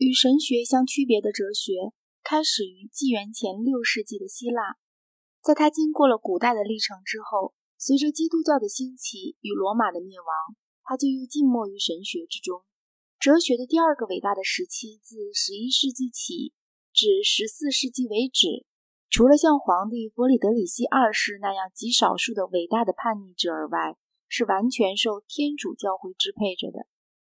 与神学相区别的哲学开始于纪元前六世纪的希腊，在它经过了古代的历程之后，随着基督教的兴起与罗马的灭亡，它就又浸没于神学之中。哲学的第二个伟大的时期自十一世纪起至十四世纪为止，除了像皇帝弗里德里希二世那样极少数的伟大的叛逆者而外，是完全受天主教会支配着的。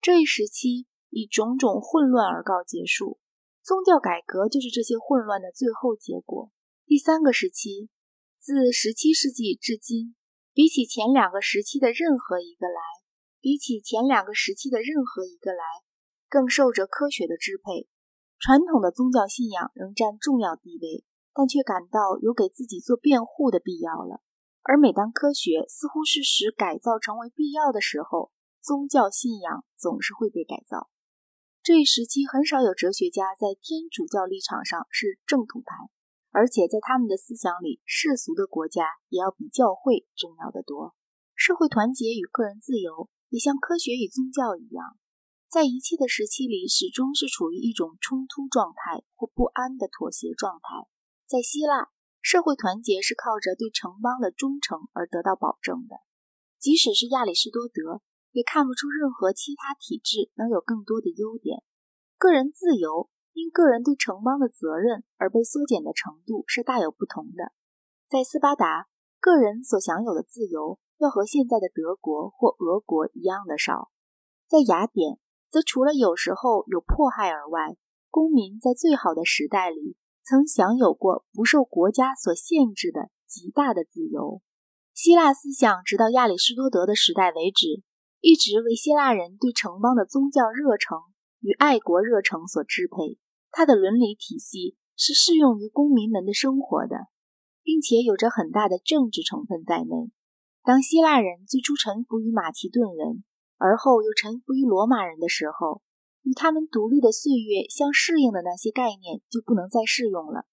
这一时期。以种种混乱而告结束，宗教改革就是这些混乱的最后结果。第三个时期，自十七世纪至今，比起前两个时期的任何一个来，比起前两个时期的任何一个来，更受着科学的支配。传统的宗教信仰仍占重要地位，但却感到有给自己做辩护的必要了。而每当科学似乎是使改造成为必要的时候，宗教信仰总是会被改造。这一时期很少有哲学家在天主教立场上是正统派，而且在他们的思想里，世俗的国家也要比教会重要的多。社会团结与个人自由也像科学与宗教一样，在一切的时期里始终是处于一种冲突状态或不安的妥协状态。在希腊，社会团结是靠着对城邦的忠诚而得到保证的，即使是亚里士多德。也看不出任何其他体制能有更多的优点。个人自由因个人对城邦的责任而被缩减的程度是大有不同的。在斯巴达，个人所享有的自由要和现在的德国或俄国一样的少。在雅典，则除了有时候有迫害而外，公民在最好的时代里曾享有过不受国家所限制的极大的自由。希腊思想直到亚里士多德的时代为止。一直为希腊人对城邦的宗教热诚与爱国热诚所支配，他的伦理体系是适用于公民们的生活的，并且有着很大的政治成分在内。当希腊人最初臣服于马其顿人，而后又臣服于罗马人的时候，与他们独立的岁月相适应的那些概念就不能再适用了。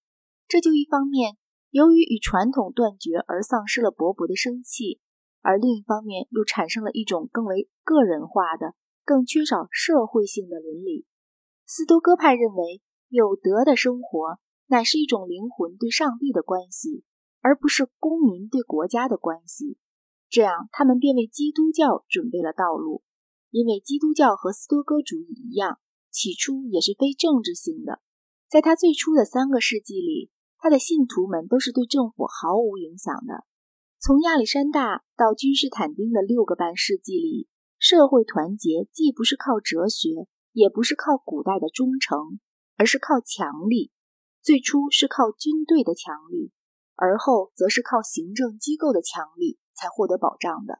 这就一方面由于与传统断绝而丧失了勃勃的生气。而另一方面，又产生了一种更为个人化的、更缺少社会性的伦理。斯多哥派认为，有德的生活乃是一种灵魂对上帝的关系，而不是公民对国家的关系。这样，他们便为基督教准备了道路。因为基督教和斯多哥主义一样，起初也是非政治性的。在他最初的三个世纪里，他的信徒们都是对政府毫无影响的。从亚历山大到君士坦丁的六个半世纪里，社会团结既不是靠哲学，也不是靠古代的忠诚，而是靠强力。最初是靠军队的强力，而后则是靠行政机构的强力才获得保障的。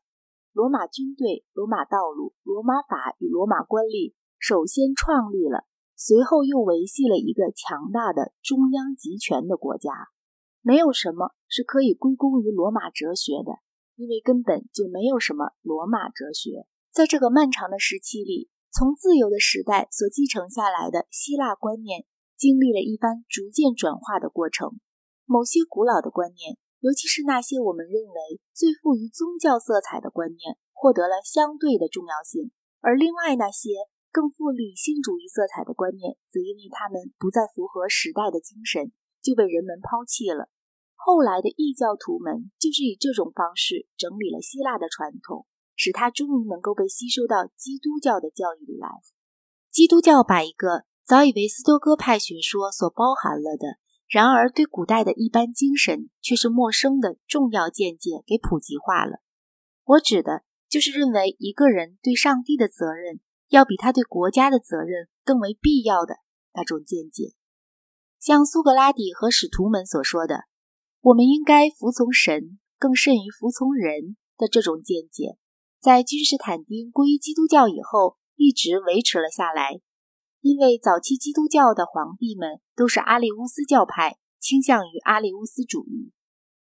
罗马军队、罗马道路、罗马法与罗马官吏首先创立了，随后又维系了一个强大的中央集权的国家。没有什么是可以归功于罗马哲学的，因为根本就没有什么罗马哲学。在这个漫长的时期里，从自由的时代所继承下来的希腊观念，经历了一番逐渐转化的过程。某些古老的观念，尤其是那些我们认为最富于宗教色彩的观念，获得了相对的重要性；而另外那些更富理性主义色彩的观念，则因为它们不再符合时代的精神，就被人们抛弃了。后来的异教徒们就是以这种方式整理了希腊的传统，使它终于能够被吸收到基督教的教义里来。基督教把一个早已为斯多哥派学说所包含了的，然而对古代的一般精神却是陌生的重要见解给普及化了。我指的就是认为一个人对上帝的责任要比他对国家的责任更为必要的那种见解，像苏格拉底和使徒们所说的。我们应该服从神，更甚于服从人的这种见解，在君士坦丁归于基督教以后，一直维持了下来。因为早期基督教的皇帝们都是阿里乌斯教派，倾向于阿里乌斯主义。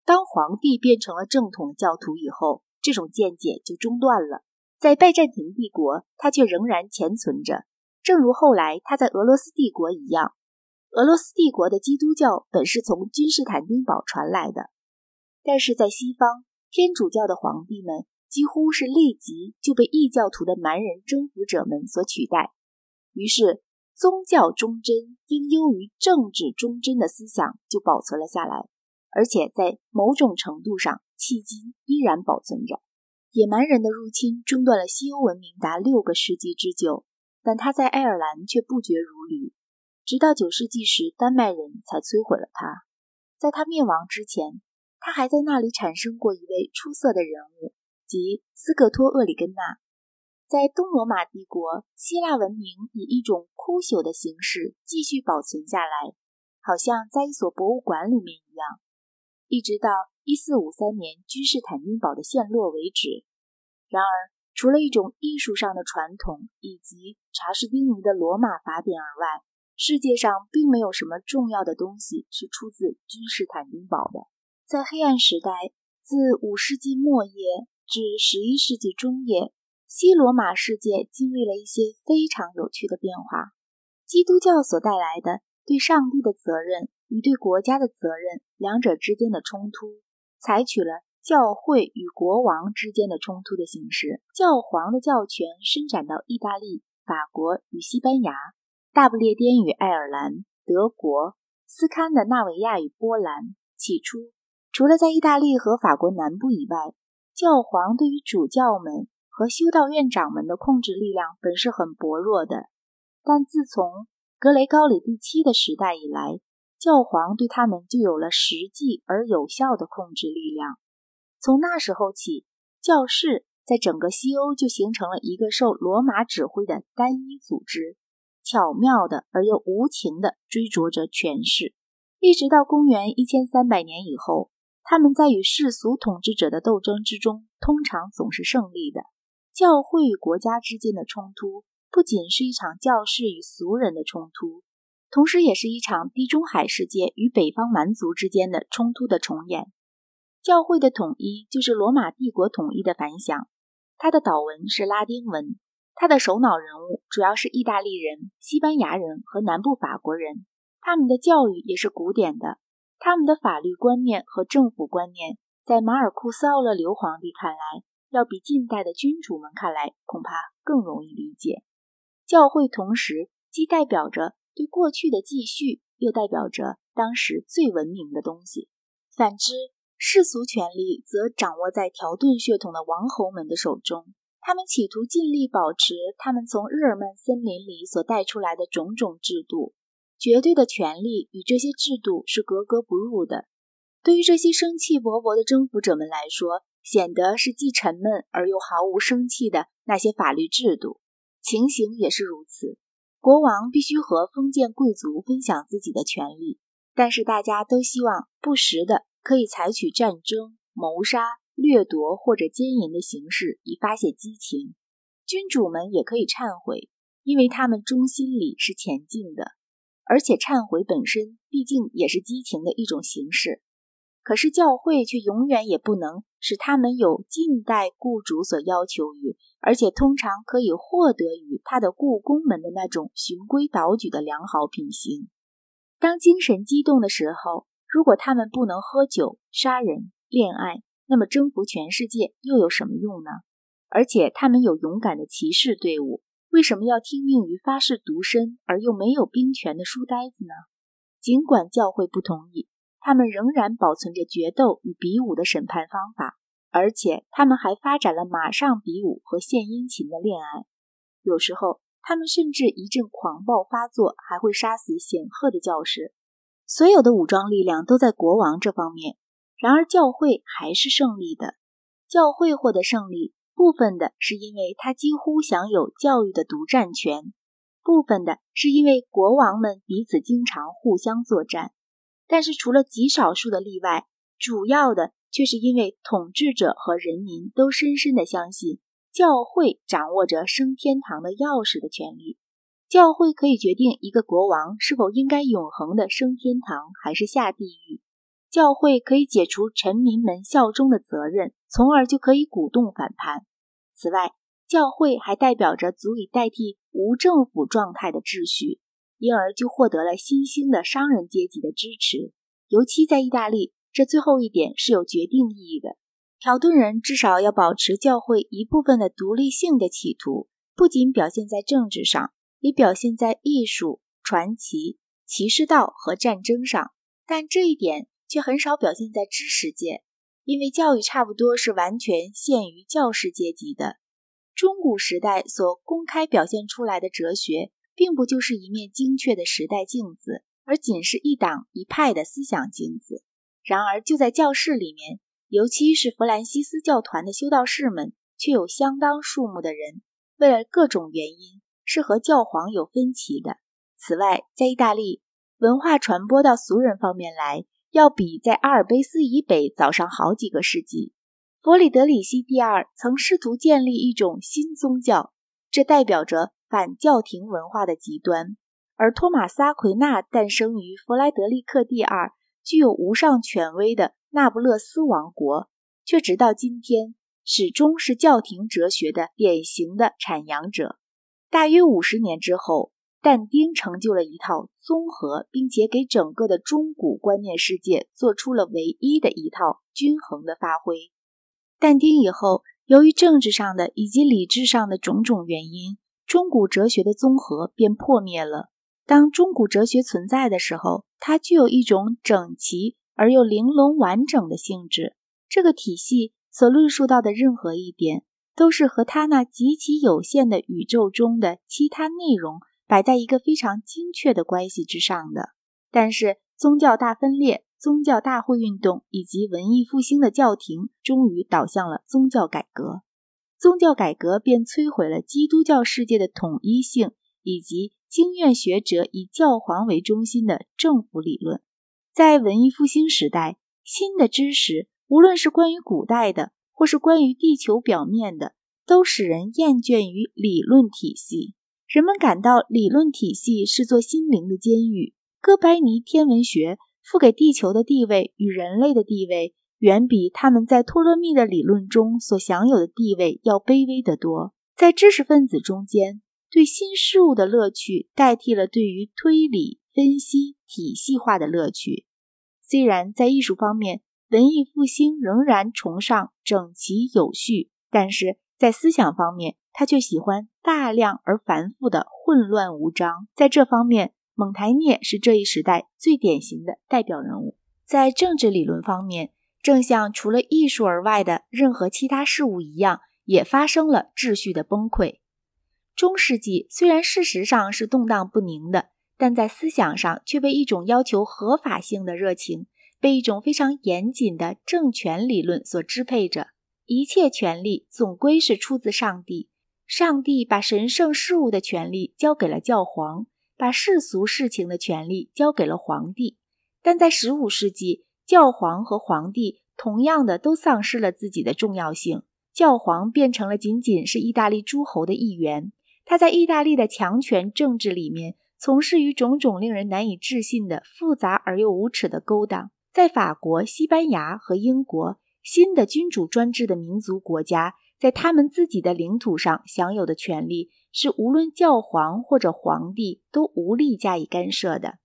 当皇帝变成了正统教徒以后，这种见解就中断了。在拜占庭帝国，它却仍然潜存着，正如后来他在俄罗斯帝国一样。俄罗斯帝国的基督教本是从君士坦丁堡传来的，但是在西方，天主教的皇帝们几乎是立即就被异教徒的蛮人征服者们所取代。于是，宗教忠贞应优于政治忠贞的思想就保存了下来，而且在某种程度上迄今依然保存着。野蛮人的入侵中断了西欧文明达六个世纪之久，但它在爱尔兰却不绝如缕，直到九世纪时，丹麦人才摧毁了它。在它灭亡之前，它还在那里产生过一位出色的人物，即斯克托厄里根纳。在东罗马帝国，希腊文明以一种枯朽的形式继续保存下来，好像在一所博物馆里面一样，一直到。一四五三年君士坦丁堡的陷落为止。然而，除了一种艺术上的传统以及查士丁尼的罗马法典而外，世界上并没有什么重要的东西是出自君士坦丁堡的。在黑暗时代，自五世纪末叶至十一世纪中叶，西罗马世界经历了一些非常有趣的变化。基督教所带来的对上帝的责任与对国家的责任两者之间的冲突。采取了教会与国王之间的冲突的形式，教皇的教权伸展到意大利、法国与西班牙，大不列颠与爱尔兰、德国，斯堪的纳维亚与波兰。起初，除了在意大利和法国南部以外，教皇对于主教们和修道院长们的控制力量本是很薄弱的。但自从格雷高里第七的时代以来，教皇对他们就有了实际而有效的控制力量。从那时候起，教士在整个西欧就形成了一个受罗马指挥的单一组织，巧妙的而又无情的追逐着权势，一直到公元一千三百年以后，他们在与世俗统治者的斗争之中，通常总是胜利的。教会与国家之间的冲突，不仅是一场教士与俗人的冲突。同时，也是一场地中海世界与北方蛮族之间的冲突的重演。教会的统一就是罗马帝国统一的反响。它的祷文是拉丁文，他的首脑人物主要是意大利人、西班牙人和南部法国人。他们的教育也是古典的，他们的法律观念和政府观念，在马尔库斯·奥勒留皇帝看来，要比近代的君主们看来恐怕更容易理解。教会同时既代表着。对过去的继续，又代表着当时最文明的东西。反之，世俗权力则掌握在条顿血统的王侯们的手中。他们企图尽力保持他们从日耳曼森林里所带出来的种种制度。绝对的权力与这些制度是格格不入的。对于这些生气勃勃的征服者们来说，显得是既沉闷而又毫无生气的那些法律制度。情形也是如此。国王必须和封建贵族分享自己的权利，但是大家都希望不时的可以采取战争、谋杀、掠夺或者奸淫的形式以发泄激情。君主们也可以忏悔，因为他们中心里是前进的，而且忏悔本身毕竟也是激情的一种形式。可是教会却永远也不能使他们有近代雇主所要求于，而且通常可以获得于他的雇工们的那种循规蹈矩的良好品行。当精神激动的时候，如果他们不能喝酒、杀人、恋爱，那么征服全世界又有什么用呢？而且他们有勇敢的骑士队伍，为什么要听命于发誓独身而又没有兵权的书呆子呢？尽管教会不同意。他们仍然保存着决斗与比武的审判方法，而且他们还发展了马上比武和献殷勤的恋爱。有时候，他们甚至一阵狂暴发作，还会杀死显赫的教士。所有的武装力量都在国王这方面，然而教会还是胜利的。教会获得胜利，部分的是因为他几乎享有教育的独占权，部分的是因为国王们彼此经常互相作战。但是，除了极少数的例外，主要的却是因为统治者和人民都深深的相信，教会掌握着升天堂的钥匙的权利。教会可以决定一个国王是否应该永恒的升天堂，还是下地狱。教会可以解除臣民们效忠的责任，从而就可以鼓动反叛。此外，教会还代表着足以代替无政府状态的秩序。因而就获得了新兴的商人阶级的支持，尤其在意大利，这最后一点是有决定意义的。条顿人至少要保持教会一部分的独立性的企图，不仅表现在政治上，也表现在艺术、传奇、骑士道和战争上，但这一点却很少表现在知识界，因为教育差不多是完全限于教师阶级的。中古时代所公开表现出来的哲学，并不就是一面精确的时代镜子，而仅是一党一派的思想镜子。然而，就在教室里面，尤其是弗兰西斯教团的修道士们，却有相当数目的人，为了各种原因是和教皇有分歧的。此外，在意大利，文化传播到俗人方面来，要比在阿尔卑斯以北早上好几个世纪。弗里德里希第二曾试图建立一种新宗教，这代表着反教廷文化的极端；而托马斯·奎纳诞生于弗莱德利克第二，具有无上权威的那不勒斯王国，却直到今天始终是教廷哲学的典型的阐扬者。大约五十年之后，但丁成就了一套综合，并且给整个的中古观念世界做出了唯一的一套均衡的发挥。但丁以后，由于政治上的以及理智上的种种原因，中古哲学的综合便破灭了。当中古哲学存在的时候，它具有一种整齐而又玲珑完整的性质。这个体系所论述到的任何一点，都是和它那极其有限的宇宙中的其他内容摆在一个非常精确的关系之上的。但是宗教大分裂。宗教大会运动以及文艺复兴的教廷终于导向了宗教改革，宗教改革便摧毁了基督教世界的统一性以及经院学者以教皇为中心的政府理论。在文艺复兴时代，新的知识，无论是关于古代的，或是关于地球表面的，都使人厌倦于理论体系。人们感到理论体系是座心灵的监狱。哥白尼天文学。赋给地球的地位与人类的地位，远比他们在托勒密的理论中所享有的地位要卑微得多。在知识分子中间，对新事物的乐趣代替了对于推理、分析、体系化的乐趣。虽然在艺术方面，文艺复兴仍然崇尚整齐有序，但是在思想方面，他却喜欢大量而繁复的混乱无章。在这方面，蒙台涅是这一时代最典型的代表人物。在政治理论方面，正像除了艺术而外的任何其他事物一样，也发生了秩序的崩溃。中世纪虽然事实上是动荡不宁的，但在思想上却被一种要求合法性的热情，被一种非常严谨的政权理论所支配着。一切权力总归是出自上帝，上帝把神圣事物的权力交给了教皇。把世俗事情的权利交给了皇帝，但在十五世纪，教皇和皇帝同样的都丧失了自己的重要性。教皇变成了仅仅是意大利诸侯的一员，他在意大利的强权政治里面从事于种种令人难以置信的复杂而又无耻的勾当。在法国、西班牙和英国，新的君主专制的民族国家在他们自己的领土上享有的权利。是无论教皇或者皇帝都无力加以干涉的。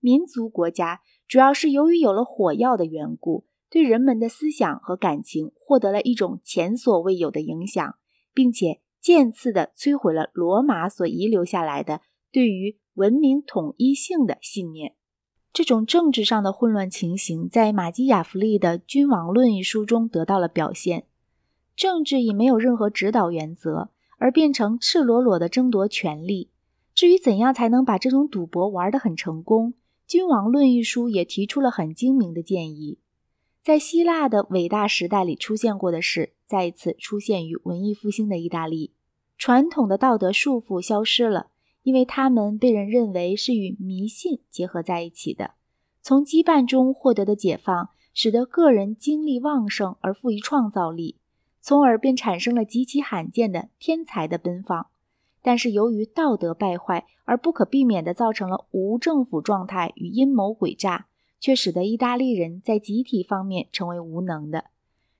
民族国家主要是由于有了火药的缘故，对人们的思想和感情获得了一种前所未有的影响，并且渐次地摧毁了罗马所遗留下来的对于文明统一性的信念。这种政治上的混乱情形，在马基雅弗利的《君王论》一书中得到了表现。政治已没有任何指导原则。而变成赤裸裸的争夺权力。至于怎样才能把这种赌博玩得很成功，《君王论》一书也提出了很精明的建议。在希腊的伟大时代里出现过的事，再一次出现于文艺复兴的意大利。传统的道德束缚消失了，因为他们被人认为是与迷信结合在一起的。从羁绊中获得的解放，使得个人精力旺盛而富于创造力。从而便产生了极其罕见的天才的奔放，但是由于道德败坏而不可避免地造成了无政府状态与阴谋诡诈，却使得意大利人在集体方面成为无能的。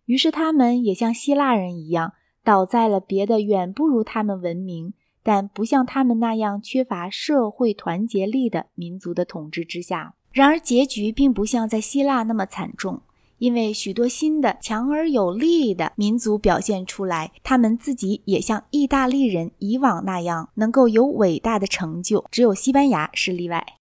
于是他们也像希腊人一样，倒在了别的远不如他们文明，但不像他们那样缺乏社会团结力的民族的统治之下。然而结局并不像在希腊那么惨重。因为许多新的强而有力的民族表现出来，他们自己也像意大利人以往那样，能够有伟大的成就。只有西班牙是例外。